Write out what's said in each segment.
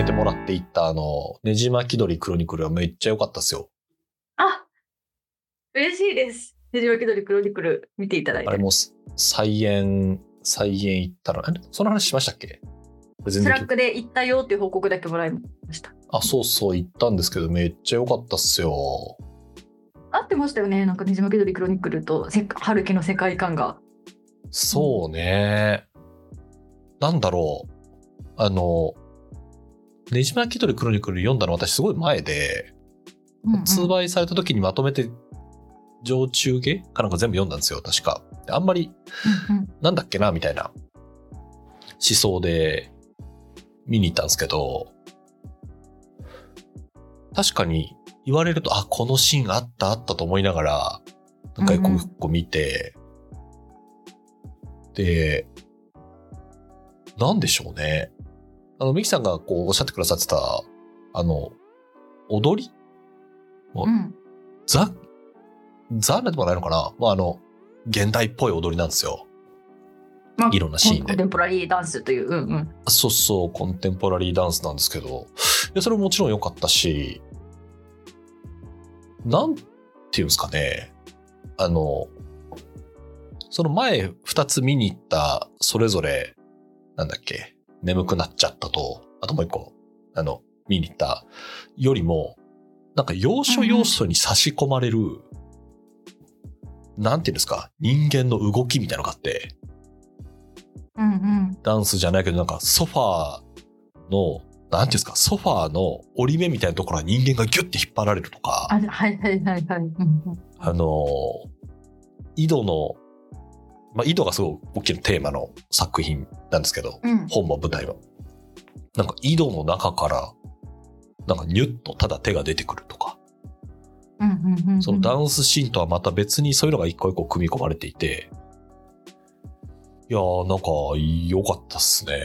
めてもらっていったあの、ねじ巻き鳥クロニクルはめっちゃ良かったっすよ。あ嬉しいです。ねじ巻き鳥クロニクル見ていただいて。あれも再演、再演行ったら、えその話しましたっけ？スラックで行ったよっていう報告だけもらいました。あ、そうそう、行ったんですけど、めっちゃ良かったっすよ。合ってましたよね。なんかねじ巻き鳥クロニクルとせ春樹の世界観が。そうね。なんだろう。あの、ねじ巻き鳥クロニクル読んだの私すごい前で、うんうん通売された時にまとめて、上中下かなんか全部読んだんですよ、確か。であんまり、うんうんなんだっけな、みたいな思想で見に行ったんですけど、確かに言われると、あ、このシーンあったあったと思いながら、なんか一個一個見て、で、なんでしょうね。あの、ミキさんがこうおっしゃってくださってた、あの、踊り？うんザ、ザでもないのかな？まあ、あの、現代っぽい踊りなんですよ。まあいろんなシーンでコンテンポラリーダンスという。うんうん。そうそう、コンテンポラリーダンスなんですけど、いや、それももちろん良かったし、なんていうんですかね、あの、その前二つ見に行った、それぞれ、なんだっけ、眠くなっちゃったと、あともう一個、あの、見に行ったよりも、なんか要所要所に差し込まれる、なんていうんですか、人間の動きみたいなのがあって、うんうん。ダンスじゃないけど、なんかソファーの、なんていうんですか、ソファーの折り目みたいなところは人間がギュッて引っ張られるとか、あ、はいはいはいはい。うんうんあのー、井戸の、まあ、井戸がすごい大きなテーマの作品なんですけど、うん。本も舞台は。なんか井戸の中から、なんかニュッとただ手が出てくるとか、うんうんうん。そのダンスシーンとはまた別にそういうのが一個一個組み込まれていて、いやーなんか良かったっすね。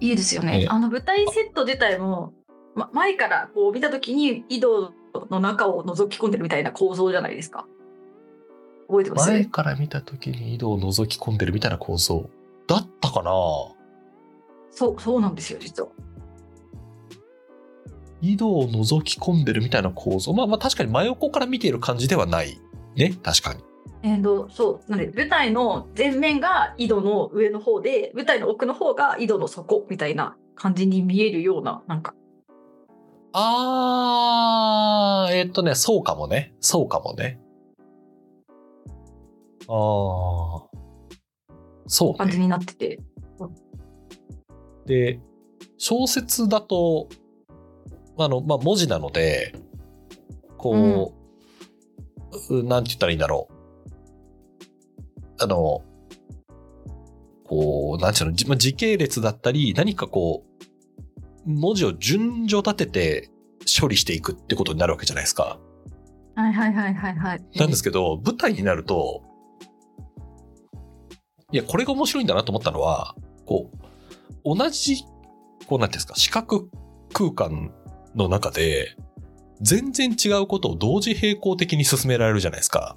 いいですよええ。ねあの舞台セット自体も、ま、前からこう見たときに井戸の中を覗き込んでるみたいな構造じゃないですか。覚えてます？前から見た時に井戸を覗き込んでるみたいな構造だったかな？そう、そうなんですよ、実は。井戸を覗き込んでるみたいな構造？まあまあ確かに真横から見ている感じではない。ね？確かに。えーと、そう、なんで舞台の前面が井戸の上の方で、舞台の奥の方が井戸の底みたいな感じに見えるような、なんか、あーえーっとねそうかもね。そうかもねああそうね感じになってて。で小説だとあの、まあ、文字なのでこう、なんて言ったらいいんだろうあのこうなんていうのじまあ時系列だったり何かこう文字を順序立てて処理していくってことになるわけじゃないですか。はいはいはいはいはい。なんですけど、舞台になると、いや、これが面白いんだなと思ったのは、こう、同じ、こうなんていうんですか、視覚空間の中で、全然違うことを同時並行的に進められるじゃないですか。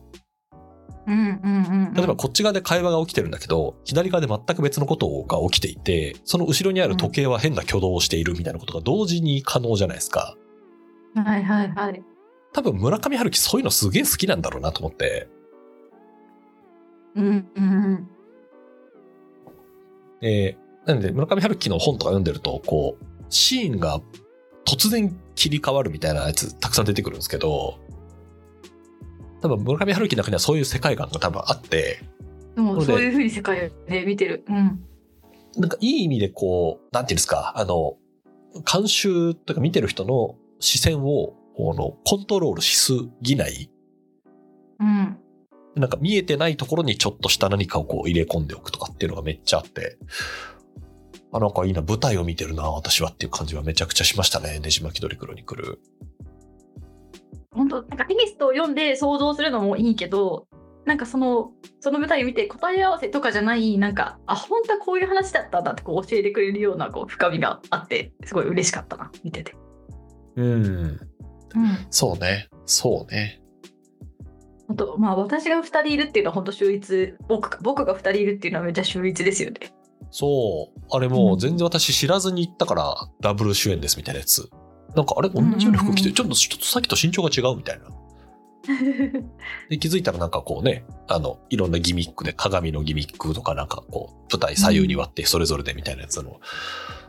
うんうんうんうん。例えばこっち側で会話が起きてるんだけど、左側で全く別のことが起きていて、その後ろにある時計は変な挙動をしているみたいなことが同時に可能じゃないですか。はいはいはい。多分村上春樹そういうのすげえ好きなんだろうなと思って。うんうんうん。で、なんで村上春樹の本とか読んでると、こう、シーンが突然切り替わるみたいなやつたくさん出てくるんですけど、多分村上春樹の中にはそういう世界観が多分あって、でもこれでそういうふうに世界で見てる。うん。なんかいい意味でこう、なんていうんですか、あの、監修とか見てる人の視線を、この、コントロールしすぎない。うん。なんか見えてないところにちょっとした何かをこう入れ込んでおくとかっていうのがめっちゃあって、あ、なんかいいな、舞台を見てるな、私はっていう感じはめちゃくちゃしましたね、ねじ巻き鳥クロニクル。本当なんかテキストを読んで想像するのもいいけど、なんかその、その舞台を見て答え合わせとかじゃない、なんか、あ、本当はこういう話だったんだってこう教えてくれるようなこう深みがあって、すごい嬉しかったな、見てて。うん。うん。そうね。そうね。あと、まあ私が2人いるっていうのは本当秀逸、僕か僕が2人いるっていうのはめっちゃ秀逸ですよね。そう。あれもう全然私知らずに行ったからダブル主演ですみたいなやつ。なんかあれ同じような服着てる。ちょっと、ちょっとさっきと身長が違うみたいな。で、気づいたらなんかこうね、あの、いろんなギミックで、鏡のギミックとかなんかこう、舞台左右に割ってそれぞれでみたいなやつの、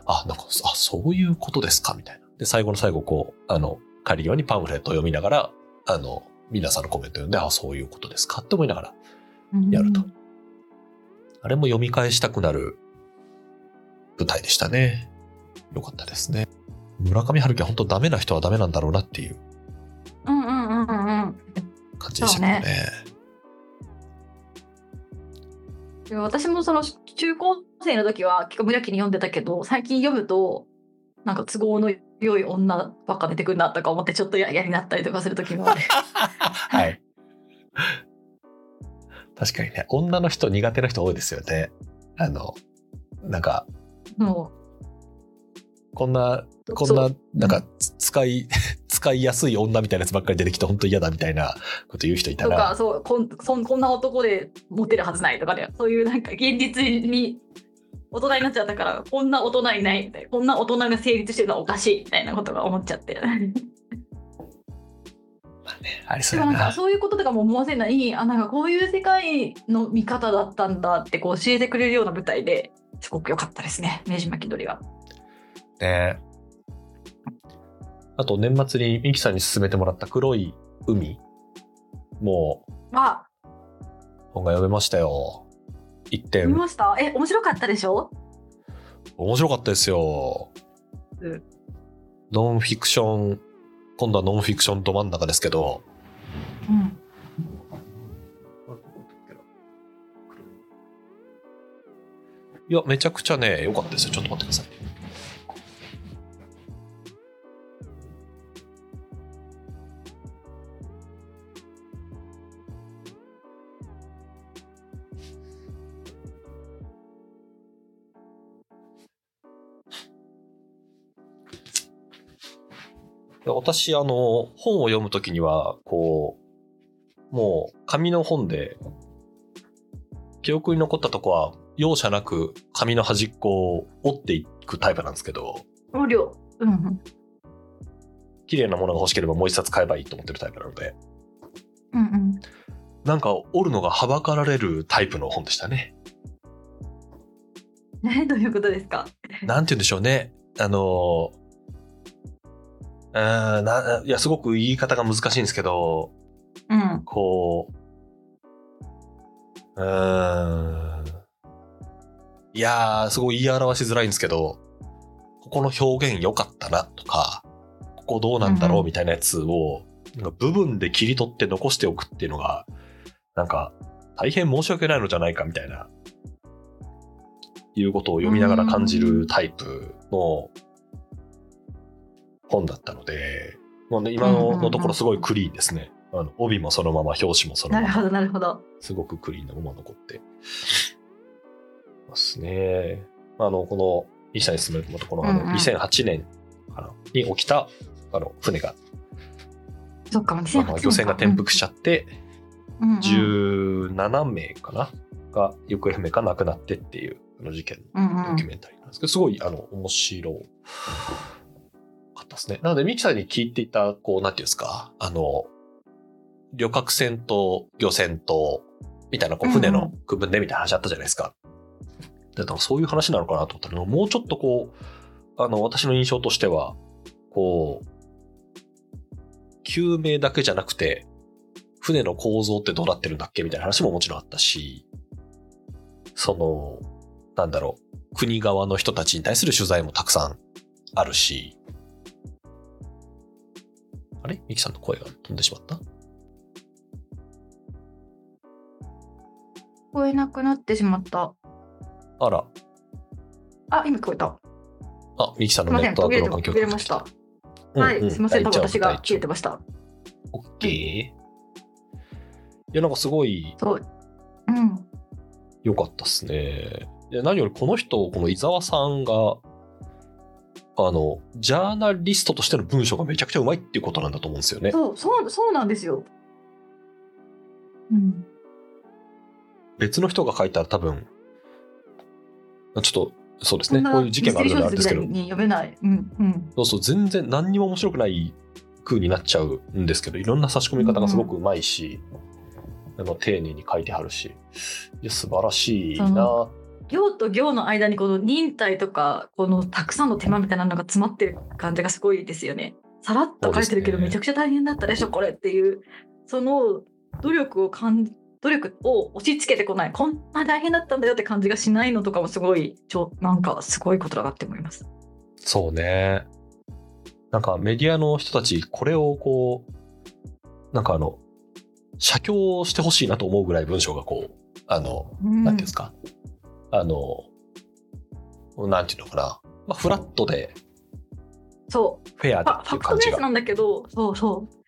あ、なんか、あ、そういうことですかみたいな。で、最後の最後こう、あの、帰り際にパンフレットを読みながら、あの、皆さんのコメント読んで、あ、そういうことですかって思いながらやると。あれも読み返したくなる舞台でしたね。よかったですね。村上春樹は本当ダメな人はダメなんだろうなっていううんうんうんうんうん。感じでしたけどね。私もその中高生の時は結構無邪気に読んでたけど最近読むとなんか都合の良い女ばっか出てくるなとか思ってちょっと嫌になったりとかする時もある。はい。確かにね、女の人苦手な人多いですよね。あの、なんか、もこんな、こんななんか、つ使い、使いやすい女みたいなやつばっかり出てきて本当嫌だみたいなこと言う人いうたとら、かそうこんそんこんな男でモテるはずないとかねそういうなんか現実に大人になっちゃったからこんな大人いないみたいなこんな大人が成立してるのはおかしいみたいなことが思っちゃって。ありそうやでもなんかな。そういうこととかも思わせないあなんかこういう世界の見方だったんだってこう教えてくれるような舞台ですごく良かったですね明治巻き鳥は。ねあと年末にミキさんに勧めてもらった黒い海もあう本が読めましたよ。一見点。ました？え面白かったでしょ？面白かったですよ。うんノンフィクション、今度はノンフィクションど真ん中ですけど、うんいや、めちゃくちゃね、良かったですよ。ちょっと待ってください。私、あの、本を読むときには、こう、もう、紙の本で、記憶に残ったとこは、容赦なく紙の端っこを折っていくタイプなんですけど、無料うんうん。綺麗なものが欲しければもう一冊買えばいいと思ってるタイプなので、うんうん。なんか折るのがはばかられるタイプの本でしたね。ね どういうことですか？なんて言うんでしょうね。あの、うーんな、いや、すごく言い方が難しいんですけど、うんこう、うーん。いやー、すごい言い表しづらいんですけど、ここの表現良かったなとか、ここどうなんだろうみたいなやつを、なんか部分で切り取って残しておくっていうのが、なんか、大変申し訳ないのじゃないかみたいな、いうことを読みながら感じるタイプの本だったので、もうね、今ののところすごいクリーンですね。あの帯もそのまま、表紙もそのまま。なるほどなるほど。すごくクリーンなまま残って。ますね。あの、この、医者に進めるとこの、あの、うんうん。2008年かなに起きた、あの、船が、そっかあ2008の漁船が転覆しちゃって、うんうん。17名かな？が行方不明か亡くなってっていう、あの事件うんうん。のドキュメンタリーなんですけど、すごい、あの、面白かったですね。なので、ミキさんに聞いていた、こう、なんていうんですか、あの、旅客船と漁船と、みたいな、こう、船の区分でみたいな話あったじゃないですか。で、多分そういう話なのかなと思ったら、もうちょっとこう、あの、私の印象としては、こう、救命だけじゃなくて、船の構造ってどうなってるんだっけ？みたいな話ももちろんあったし、その、なんだろう、国側の人たちに対する取材もたくさんあるし、あれ？ミキさんの声が飛んでしまった？聞こえなくなってしまった。あら、あ今聞こえた。あ、ミキさんのネットワ途切れてークの環境途切れました。うんはい、うんすみません、多分私が切れ大丈てました。夫オッケー。いや、なんかすごいそう。うん。良かったっすね。で何よりこの人、この伊沢さんが、あの、ジャーナリストとしての文章がめちゃくちゃうまいっていうことなんだと思うんですよね。そう、そう、そうなんですよ。うん。別の人が書いたら多分、ちょっと、そうですね。こういう事件があるのであれですけどない。うんうん。そうそう、全然何にも面白くない風になっちゃうんですけど、いろんな差し込み方がすごくうまいし、あの丁寧に書いてはるし、いや、素晴らしいそな。行と行の間にこの忍耐とかこのたくさんの手間みたいなのが詰まってる感じがすごいですよね。さらっと書いてるけどめちゃくちゃ大変だったでしょこれっていうその努力をかん努力を押し付けてこないこんな大変だったんだよって感じがしないのとかもすごいちょなんかすごいことだなって思います。そうね。なんかメディアの人たち、これをこう、なんかあの、写経してほしいなと思うぐらい文章がこう、あの、うんなんていうんですか、あの、なんていうのかな、まあ、フラットで。そう。フェアでファファっていう感じが。クトベースなんだけど。そうそう。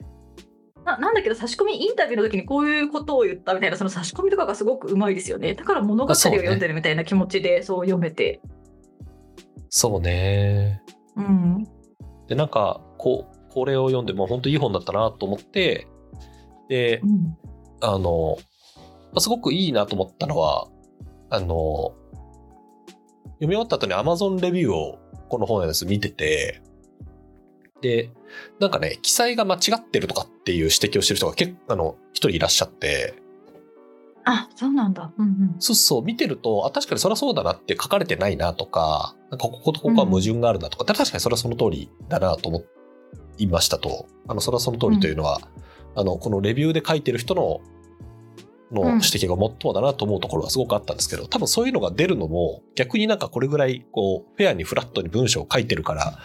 ななんだけど差し込みインタビューの時にこういうことを言ったみたいなその差し込みとかがすごくうまいですよね。だから物語を読んでるみたいな気持ちでそう読めて。そうね。うん。で、なんか、こう、これを読んで、もう本当いい本だったなと思って、でう、ん。あの、まあすごくいいなと思ったのは、あの、読み終わった後に Amazon レビューをこの本のやつ見てて、で、なんかね、記載が間違ってるとかっていう指摘をしてる人が結構、あの、一人いらっしゃって、あそうなんだ。うんうん。そうそう、見てると、あ、確かにそりゃそうだなって書かれてないなとか、なんかこことここは矛盾があるなとか、確かにそれはその通りだなと思いましたと。あの、それはその通りというのは、あの、このレビューで書いてる人の、のうん指摘が最もだなと思うところはすごくあったんですけど、多分そういうのが出るのも、逆になんかこれぐらい、こう、フェアにフラットに文章を書いてるから、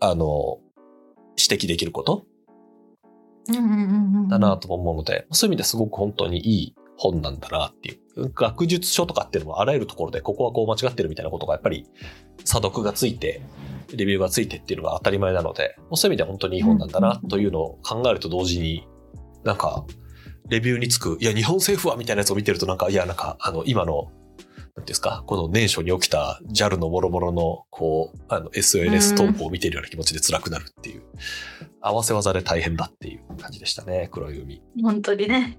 あの、指摘できることだなとも思うので、そういう意味ですごく本当にいい本なんだなっていう。学術書とかっていうのもあらゆるところでここはこう間違ってるみたいなことがやっぱり査読がついて、レビューがついてっていうのが当たり前なので、そういう意味では本当にいい本なんだなというのを考えると同時に、なんか、レビューにつく、いや、日本政府はみたいなやつを見てるとなんか、いや、なんか、あの、今の、なんですか、この年初に起きた JAL の諸々の、こう、あの、SONS 投稿を見ているような気持ちで辛くなるっていう、合わせ技で大変だっていう感じでしたね、黒い海。本当にね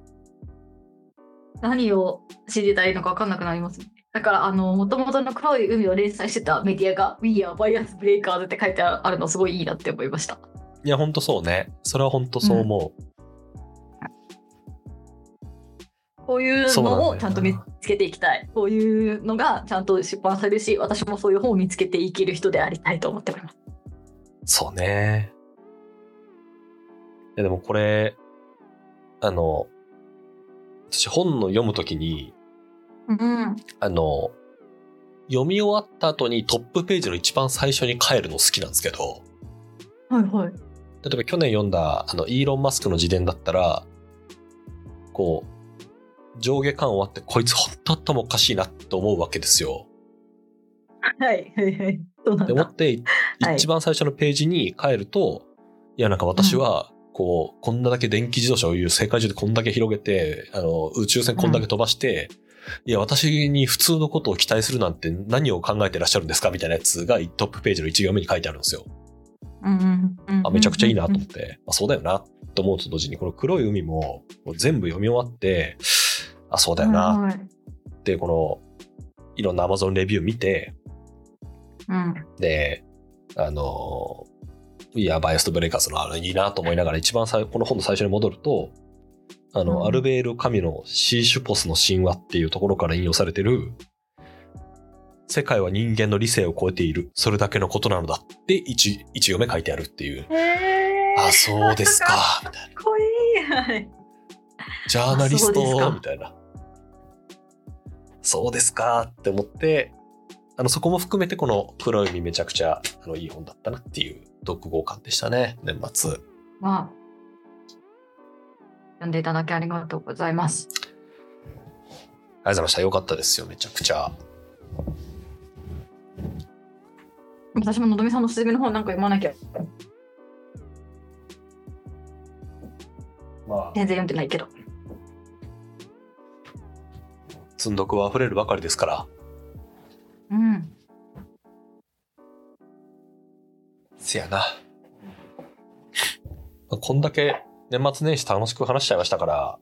何を知りたいのか分かんなくなりますねだからあの元々の黒い海を連載してたメディアが We are Bias Breakers って書いてあるのすごいいいなって思いましたいや、ほんとそうね。それは本当そう思う。こういうのをちゃんと見つけていきたい。こういうのがちゃんと出版されるし私もそういう本を見つけていける人でありたいと思っております。そうね。いや、でもこれ、あの、私本の読むときに、うん。あの、読み終わった後にトップページの一番最初に帰るの好きなんですけど、はいはい。例えば去年読んだ、あの、イーロン・マスクの自伝だったら、こう、上下巻終わって、こいつ本当頭おかしいなって思うわけですよ。はいはいはいそうなんだ？で思って、はい一番最初のページに帰ると、いや、なんか私は、こう、こんなだけ電気自動車をいう世界中でこんだけ広げて、あの、宇宙船こんだけ飛ばして、いや、私に普通のことを期待するなんて何を考えてらっしゃるんですかみたいなやつがトップページの1行目に書いてあるんですよ。うんうんうんあ、めちゃくちゃいいなと思って、あそうだよなと思うと同時に、この黒い海ももう全部読み終わって、あ、そうだよなはいはいって、この、いろんな Amazon レビュー見て、うんで、あの、いや、バイアストブレイカーズのあのいいなと思いながら一番最この本の最初に戻ると、あの、うんアルベール・カミュのシーシュポスの神話っていうところから引用されてる、世界は人間の理性を超えている。それだけのことなのだって一一行目書いてあるっていう。あ、そうですか。みたいな。かっこいいはいジャーナリストみたいな。そうですか？って思って、あの、そこも含めてこの黒い海めちゃくちゃあのいい本だったなっていう読後感でしたね、年末。まあ読んでいただきありがとうございますありがとうございました。よかったですよ、めちゃくちゃ。私ものどみさんのおすすめの本なんか読まなきゃまあ、全然読んでないけど積んどくは溢れるばかりですから。うんせやな。まあこんだけ年末年始楽しく話しちゃいましたから、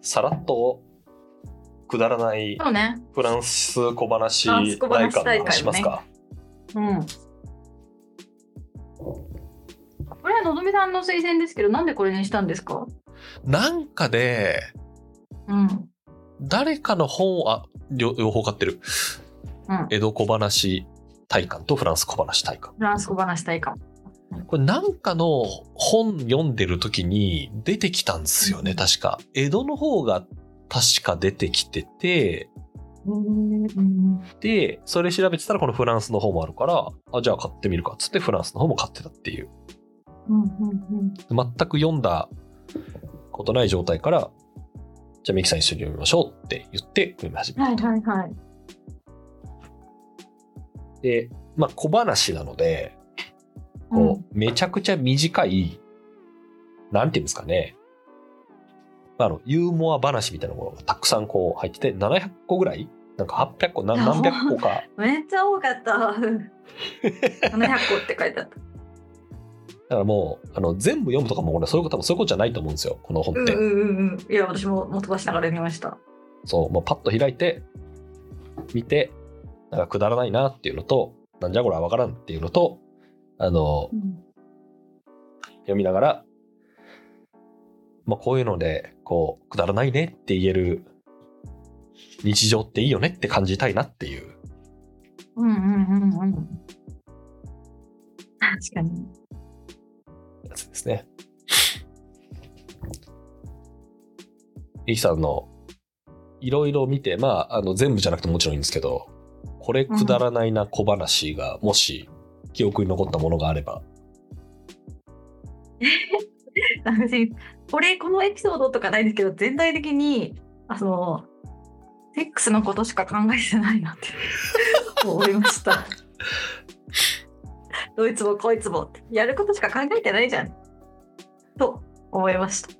さらっとくだらない。フランス小話大会しますか？うん。これはのぞみさんの推薦ですけど、なんでこれにしたんですか？なんかで、うん。誰かの本を、あ、両両方買ってる？うん。江戸小話大観とフランス小話大観。フランス小話大会。これなんかの本読んでる時に出てきたんですよね、うん確か。江戸の方が確か出てきてて、うん。で、それ調べてたらこのフランスの方もあるから、あ、じゃあ買ってみるかっつってフランスの方も買ってたっていう。うん。うん。全く読んだことない状態から、じゃあミキさん一緒に読みましょうって言って読み始めはい。はいはい。で、まあ小話なので、こう、めちゃくちゃ短い、なんていうんですかね。あの、ユーモア話みたいなものがたくさんこう入ってて、700個ぐらい？なんか800個、な何百個か。めっちゃ多かった。700個って書いてあった。だからもう、あの、全部読むとかも俺そういうこと、多分そういうことじゃないと思うんですよ、この本って。うんうんうんうん。いや、私ももう飛ばしながら読みました。そう、もうパッと開いて、見て、なんかくだらないなっていうのと、なんじゃこれはわからんっていうのと、あの、読みながら、まあこういうので、こう、くだらないねって言える日常っていいよねって感じたいなっていう。うんうんうんうん。確かに。ですね。リキさんのいろいろ見て、まあ、あの全部じゃなくてもちろんいいんですけど、これくだらないな小話が、もし記憶に残ったものがあれば。私これこのエピソードとかないんですけど全体的にあそのセックスのことしか考えてないなって 思いました。どいつもこいつもってやることしか考えてないじゃんと思いました。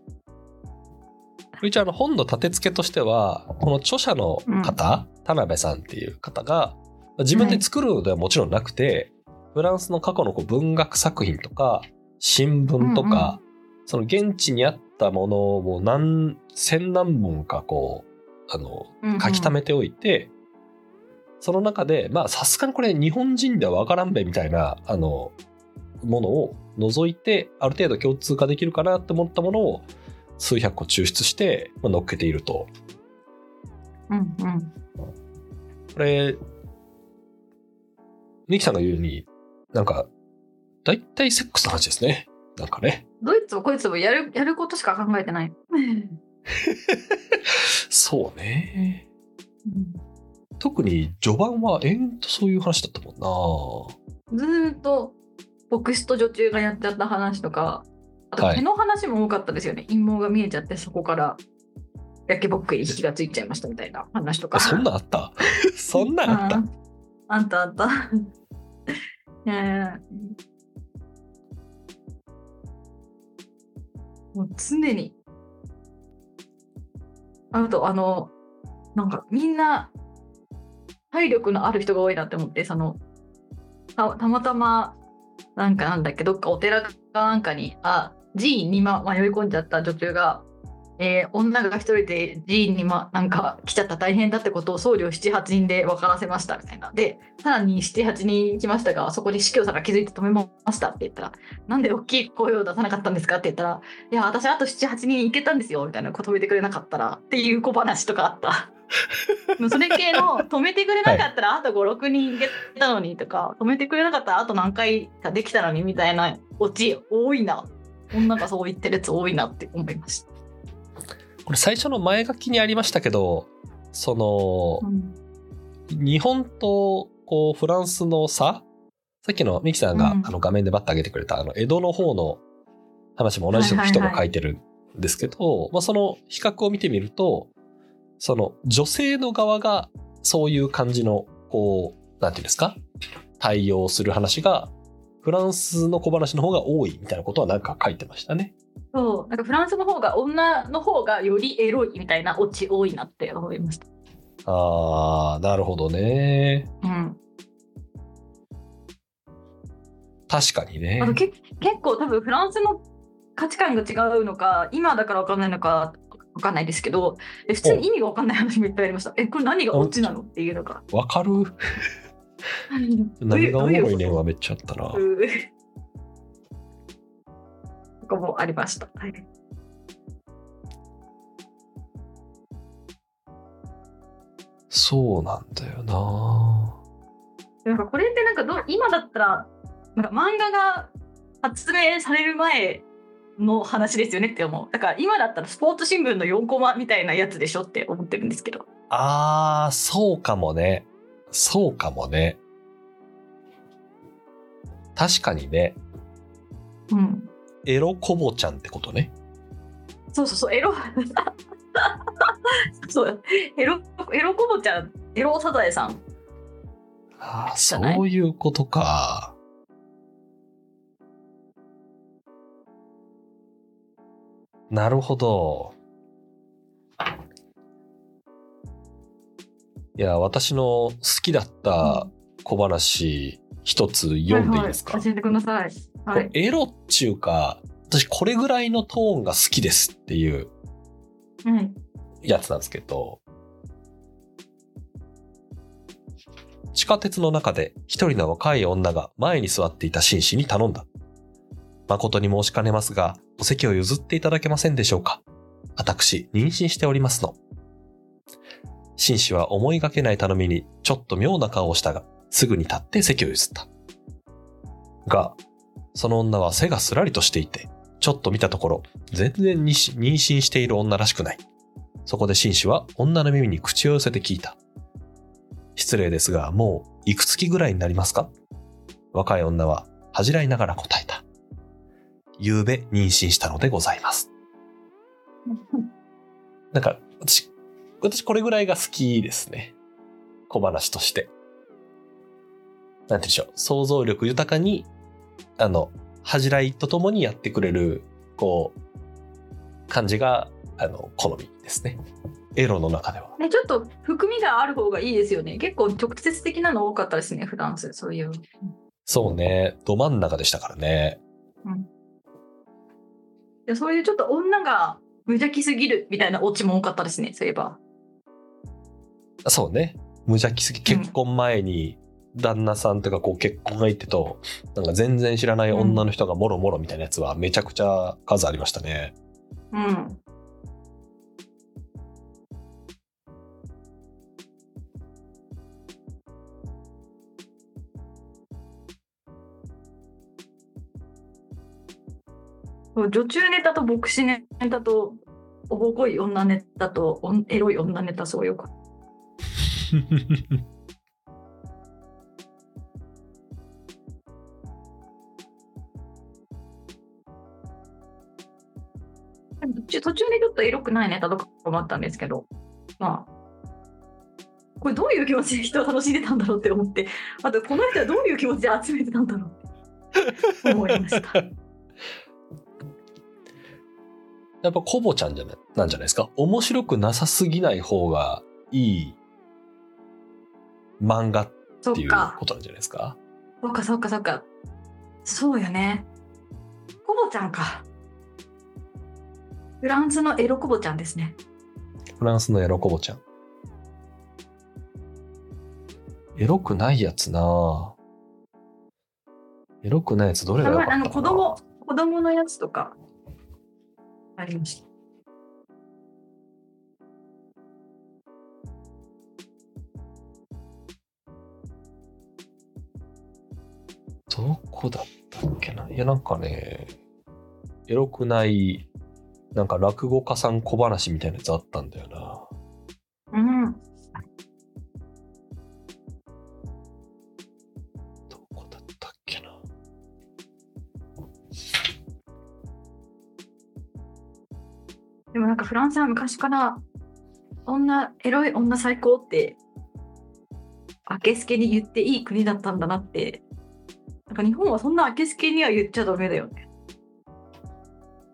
一応あの本の立て付けとしては、この著者の方、田辺さんっていう方が、自分で作るのではもちろんなくて、フランスの過去のこう文学作品とか、新聞とか、その現地にあったものを何千何本かこう、あの、書き溜めておいて、その中で、まあさすがにこれ日本人ではわからんべみたいな、あの、ものを除いて、ある程度共通化できるかなって思ったものを数百個抽出して、まあ、乗っけていると。うんうんこれ、ミキさんが言うように、なんか、大体セックスの話ですね。なんかね。どいつもこいつもやるやることしか考えてない。そうね。特に序盤は延々とそういう話だったもんな。ずーっと牧師と女中がやっちゃった話とかあとはい。毛の話も多かったですよね、陰謀が見えちゃってそこから。焼けぼっくり火がついちゃいましたみたいな話とか。そんなんあった？そんなんあった？うんあったあった。ねえ。もう常に。あとあのなんかみんな体力のある人が多いなって思ってそのたたまたまなんかなんだっけどっかお寺かなんかにあ寺院に、ま、迷い込んじゃった女中が、えー女が一人で寺院に、ま、なんか来ちゃった。大変だってことを僧侶78人で分からせましたみたいな。でさらに78人来ましたがそこで司教さんが気づいて止めましたって言ったらなんで大きい声を出さなかったんですか？って言ったらいや私あと78人行けたんですよみたいなこと止めてくれなかったらっていう小話とかあった。もうそれ系の止めてくれなかったらあと56人いけたのにとか止めてくれなかったらあと何回かできたのにみたいなオチ多いな。女がそう言ってるやつ多いなって思いました。これ最初の前書きにありましたけど、その、うん。日本とこうフランスの差さっきのミキさんが、うん。あの画面でバッと上げてくれたあの江戸の方の話も同じ人が書いてるんですけど、まあ、その比較を見てみるとその女性の側がそういう感じのこうなんていうんですか？対応する話がフランスの小話の方が多いみたいなことはなんか書いてましたね。そうなんかフランスの方が女の方がよりエロいみたいなオチ多いなって思いました。あーなるほどね。うん、確かにねあ。とけ結構多分フランスの価値観が違うのか今だからわかんないのかわかんないですけど、で普通に意味がわかんない話もいっぱいありました。え、これ何がオチなのっていうのが。わかる？何がおもろいねんはめっちゃあったな。うんと？かもありました。はい。そうなんだよな。なんかこれってなんかどう今だったらなんか漫画が発明される前の話ですよねって思う。だから今だったらスポーツ新聞の4コマみたいなやつでしょって思ってるんですけど。あー、そうかもね。そうかもね。確かにね、うん。エロコボちゃんってことね。そうそうそう、エロ。そう、エロ、エロコボちゃん、エロサザエさん。ああ、そういうことか。なるほど。いや、私の好きだった小話一つ読んでいいですか、はいはい、教えてください。はい。エロっちゅうか、私これぐらいのトーンが好きですっていううん。やつなんですけど、地下鉄の中で一人の若い女が前に座っていた紳士に頼んだ。誠に申しかねますが、お席を譲っていただけませんでしょうか？私、妊娠しておりますの。紳士は思いがけない頼みにちょっと妙な顔をしたが、すぐに立って席を譲った。が、その女は背がすらりとしていて、ちょっと見たところ、全然に妊娠している女らしくない。そこで紳士は女の耳に口を寄せて聞いた。失礼ですが、もういくつきぐらいになりますか？若い女は恥じらいながら答えた。夕べ妊娠したのでございます。なんか、私、私これぐらいが好きですね。小話として。なんて言うんでしょう。想像力豊かに、あの、恥じらいとともにやってくれる、こう、感じが、あの、好みですね。エロの中では。ね、ちょっと含みがある方がいいですよね。結構直接的なの多かったですね、フランス。そういう。そうね。ど真ん中でしたからね。でそういうちょっと女が無邪気すぎるみたいなオチも多かったですね、そういえば。そうね。無邪気すぎ、結婚前に旦那さんとかこう結婚相手と、なんか全然知らない女の人がもろもろみたいなやつはめちゃくちゃ数ありましたね。うん。女中ネタと牧師ネタとおぼこい女ネタとおエロい女ネタすごいよかった。途中途中でちょっとエロくないネタとかもあったんですけど、まあ、これどういう気持ちで人を楽しんでたんだろうって思って、あとこの人はどういう気持ちで集めてたんだろうって思いました。やっぱコボちゃんじゃない、なんじゃないですか？面白くなさすぎない方がいい漫画っていうこ、となんじゃないですか？そうか、そうか、そうか。そうよね。コボちゃんか。フランスのエロコボちゃんですね。フランスのエロコボちゃん。エロくないやつなぁエロくないやつどれあがよかったかな？の子供、子供のやつとかありました。どこだったっけな？いや、なんかね、エロくない、なんか落語家さん小話みたいなやつあったんだよな。フランスは昔から女エロい女最高ってあけすけに言っていい国だったんだなってなんか日本はそんなあけすけには言っちゃダメだよね。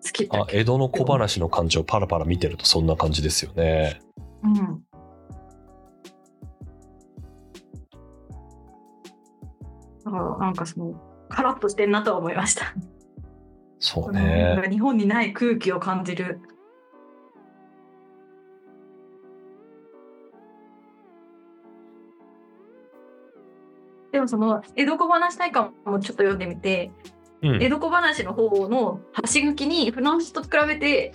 好きだあ、け江戸の小話の感じをパラパラ見てるとそんな感じですよね。うん。だからなんかそのカラッとしてんなとは思いました、そうね。か日本にない空気を感じるでもその江戸小話大観もちょっと読んでみて、うん江戸小話の方の端書きにフランスと比べて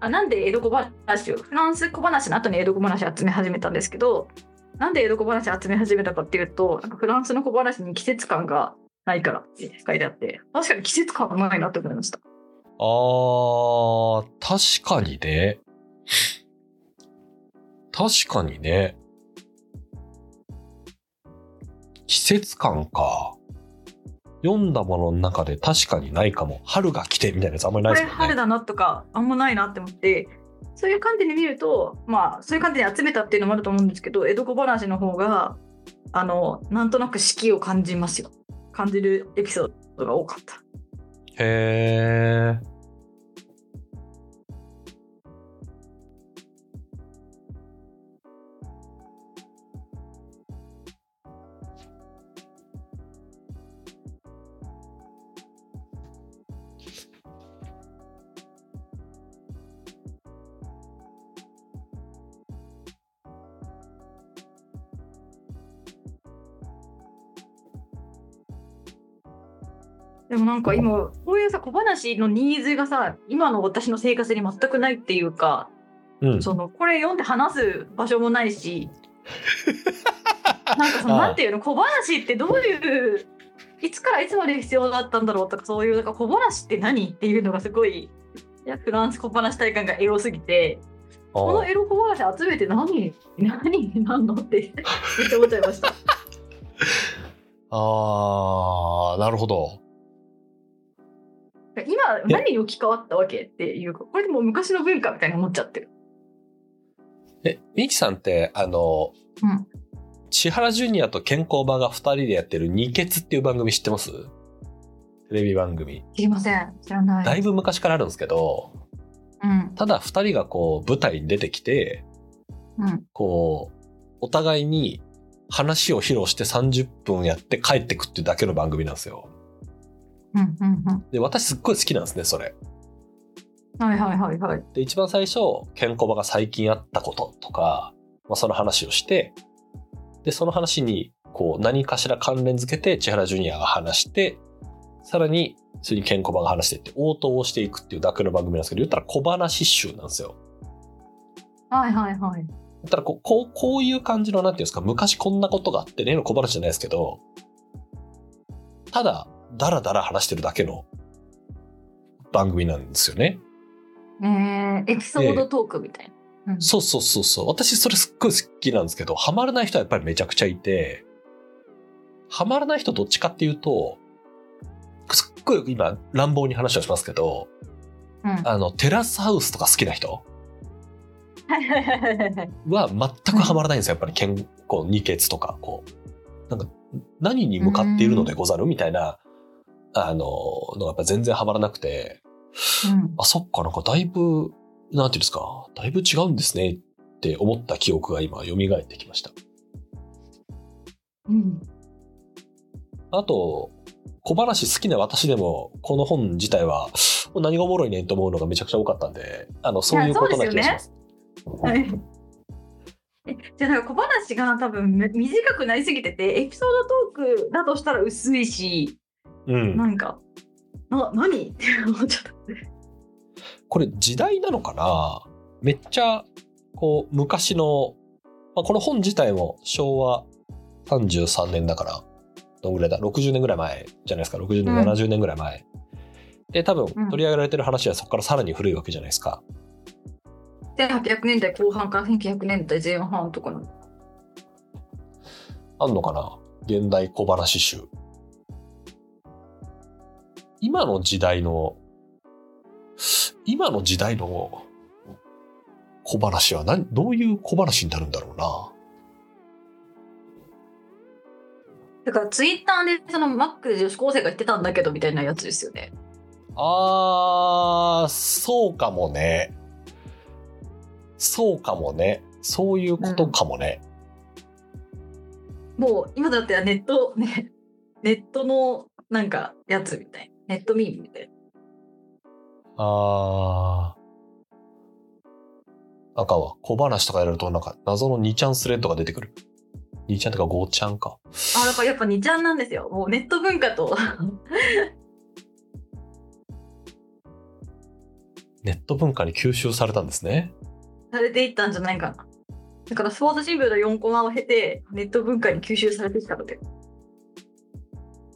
あなんで江戸小話をフランス小話の後に江戸小話集め始めたんですけどなんで江戸小話集め始めたかっていうとなんかフランスの小話に季節感がないからって書いてあって確かに季節感ないなって思いました。あー、確かにね。確かにね。季節感か。読んだものの中で確かにないかも。春が来てみたいなやつあんまりないこですもんね。れ春だなとかあんまないなって思ってそういう観点で見るとまあそういう観点で集めたっていうのもあると思うんですけど江戸小話の方があのなんとなく四季を感じますよ感じるエピソードが多かった。へー。でもなんか今こういうさ小話のニーズがさ今の私の生活に全くないっていうかうん。そのこれ読んで話す場所もないし なんかそのなんていうの小話ってどういういつからいつまで必要だったんだろうとかそういうなんか小話って何っていうのがすごいいやフランス小話体感がエロすぎてこのエロ小話集めて何何になんのって めっちゃ思っちゃいました。あー、なるほど。今何に置き換わったわけっていうかこれでもう昔の文化みたいに思っちゃってる。え、ミキさんって、あの、うん千原ジュニアと健康場が二人でやってる二血っていう番組知ってます？テレビ番組。知りません知らない。だいぶ昔からあるんですけど、うんただ二人がこう舞台に出てきて、うんこう、お互いに話を披露して30分やって帰ってくっていうだけの番組なんですよ。うんうんうんで、私すっごい好きなんですね、それ。はいはいはいはい。で、一番最初、健康場が最近あったこととか、まあ、その話をして、で、その話に、こう、何かしら関連付けて、千原ジュニアが話して、さらに、次に健康場が話してって、応答をしていくっていうだけの番組なんですけど、言ったら小話集なんですよ。はいはいはい。言ったらこう、こう、こういう感じの、なんていうんですか、昔こんなことがあってねの小話じゃないですけど、ただ、だらだら話してるだけの番組なんですよね。えー、エピソードトークみたいな。うんそうそうそうそう。私それすっごい好きなんですけど、ハマらない人はやっぱりめちゃくちゃいて、ハマらない人どっちかっていうと、すっごい今乱暴に話をしますけど、うんあの、テラスハウスとか好きな人。は全くハマらないんですよ。やっぱり健康、二血とか、こう。なんか、何に向かっているのでござるみたいな、あの、のがやっぱ全然ハマらなくて、うん。あ、そっか、なんかだいぶ、なんていうんですか、だいぶ違うんですねって思った記憶が今蘇ってきました。うん。あと、小話好きな私でも、この本自体は、何がおもろいねんと思うのがめちゃくちゃ多かったんで、あの、そういうことな気がします。はい。えじゃあなんか小話が多分め短くなりすぎててエピソードトークだとしたら薄いしうん。なんかな何？って思っちゃった。これ時代なのかな？めっちゃ、こう、昔の、まあ、この本自体も昭和33年だから、どんぐらいだ ?60 年ぐらい前じゃないですか。60年、うん70年ぐらい前。で、多分うん取り上げられてる話はそこからさらに古いわけじゃないですか。1800年代後半から1900年代前半とかの。あんのかな？現代小話集。今の時代の、今の時代の小話は何、どういう小話になるんだろうな。だからツイッターでそのマックで女子高生が言ってたんだけどみたいなやつですよね。あー、そうかもね。そうかもね。そういうことかもね。もう今だってネットねネットのなんかやつみたいなネットミームみたいな。あー。あかんわ。小話とかやるとなんか謎の2ちゃんスレッドが出てくる。2ちゃんとか5ちゃんか。あ、だからやっぱ2ちゃんなんですよ。もうネット文化と。ネット文化に吸収されたんですね。されていったんじゃないかな。だからスポーツ新聞の4コマを経て、ネット文化に吸収されてきたので。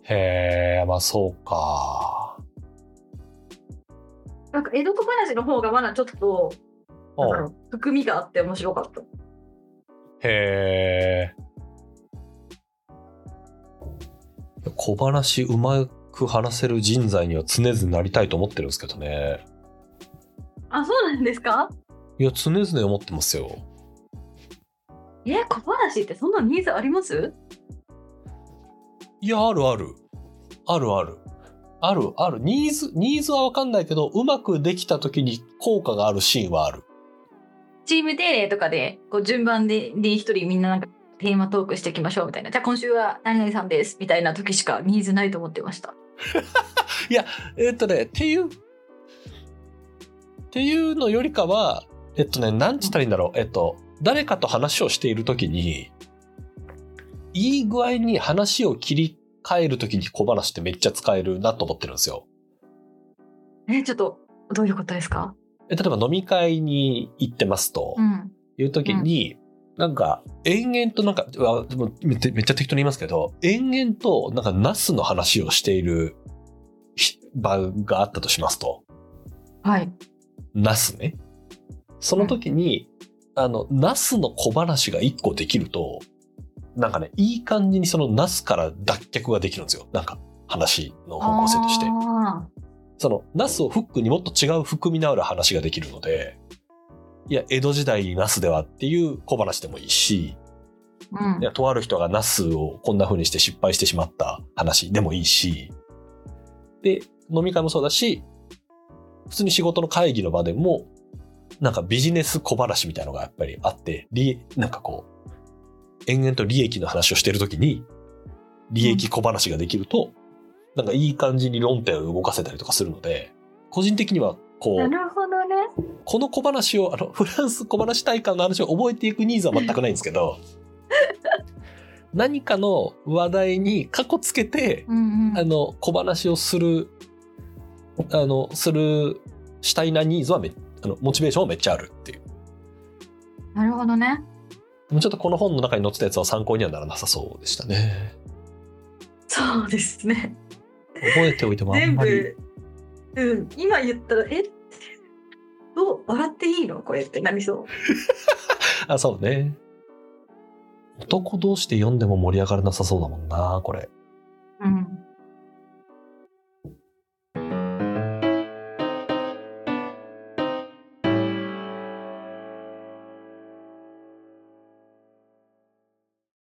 へえ、まあそうか。なんか江戸小話の方がまだちょっと、なんだろう含みがあって面白かった。へえ。小話うまく話せる人材には常々なりたいと思ってるんですけどね。あ、そうなんですか？いや、常々思ってますよ。え、小話ってそんなニーズあります？いや、あるある。あるある。あるある。ニーズ、ニーズはわかんないけど、うまくできた時に効果があるシーンはある。チーム定例とかで、こう順番で、で一人みんななんかテーマトークしていきましょうみたいな。じゃあ今週は何々さんですみたいな時しかニーズないと思ってました。えっとね、っていう、っていうのよりかは、えっとね、なんつったらいいんだろう。えっと、誰かと話をしている時に、いい具合に話を切り替える時に小話ってめっちゃ使えるなと思ってるんですよ。え、ちょっと、どういうことですか？え例えば飲み会に行ってますとうん。いう時に、なんか、延々となんか、めっちゃめっちゃ適当に言いますけど、延々となんかナスの話をしているひ場があったとしますと。はい。ナスね。その時に、あの、ナスの小話が一個できると、なんかね、いい感じにそのナスから脱却ができるんですよ。なんか、話の方向性として。あその、ナスをフックにもっと違う含みのある話ができるので、いや、江戸時代にナスではっていう小話でもいいし、ーうんいや、とある人がナスをこんな風にして失敗してしまった話でもいいし、で、飲み会もそうだし、普通に仕事の会議の場でも、なんかビジネス小話みたいなのがやっぱりあって、利なんかこう、延々と利益の話をしてるときに、利益小話ができると、なんかいい感じに論点を動かせたりとかするので、個人的にはこう、なるほどね。この小話を、あの、フランス小話大会の話を覚えていくニーズは全くないんですけど、何かの話題に過去つけて、うんうん。あの、小話をする、あの、する、したいなニーズはめ、あの、モチベーションはめっちゃあるっていう。なるほどね。でもちょっとこの本の中に載ってたやつは参考にはならなさそうでしたね。そうですね。覚えておいてもあん全まり。部、うん、今言ったら、えどう笑っていいの？これってなりそう。あ、そうね。男同士で読んでも盛り上がらなさそうだもんな、これ。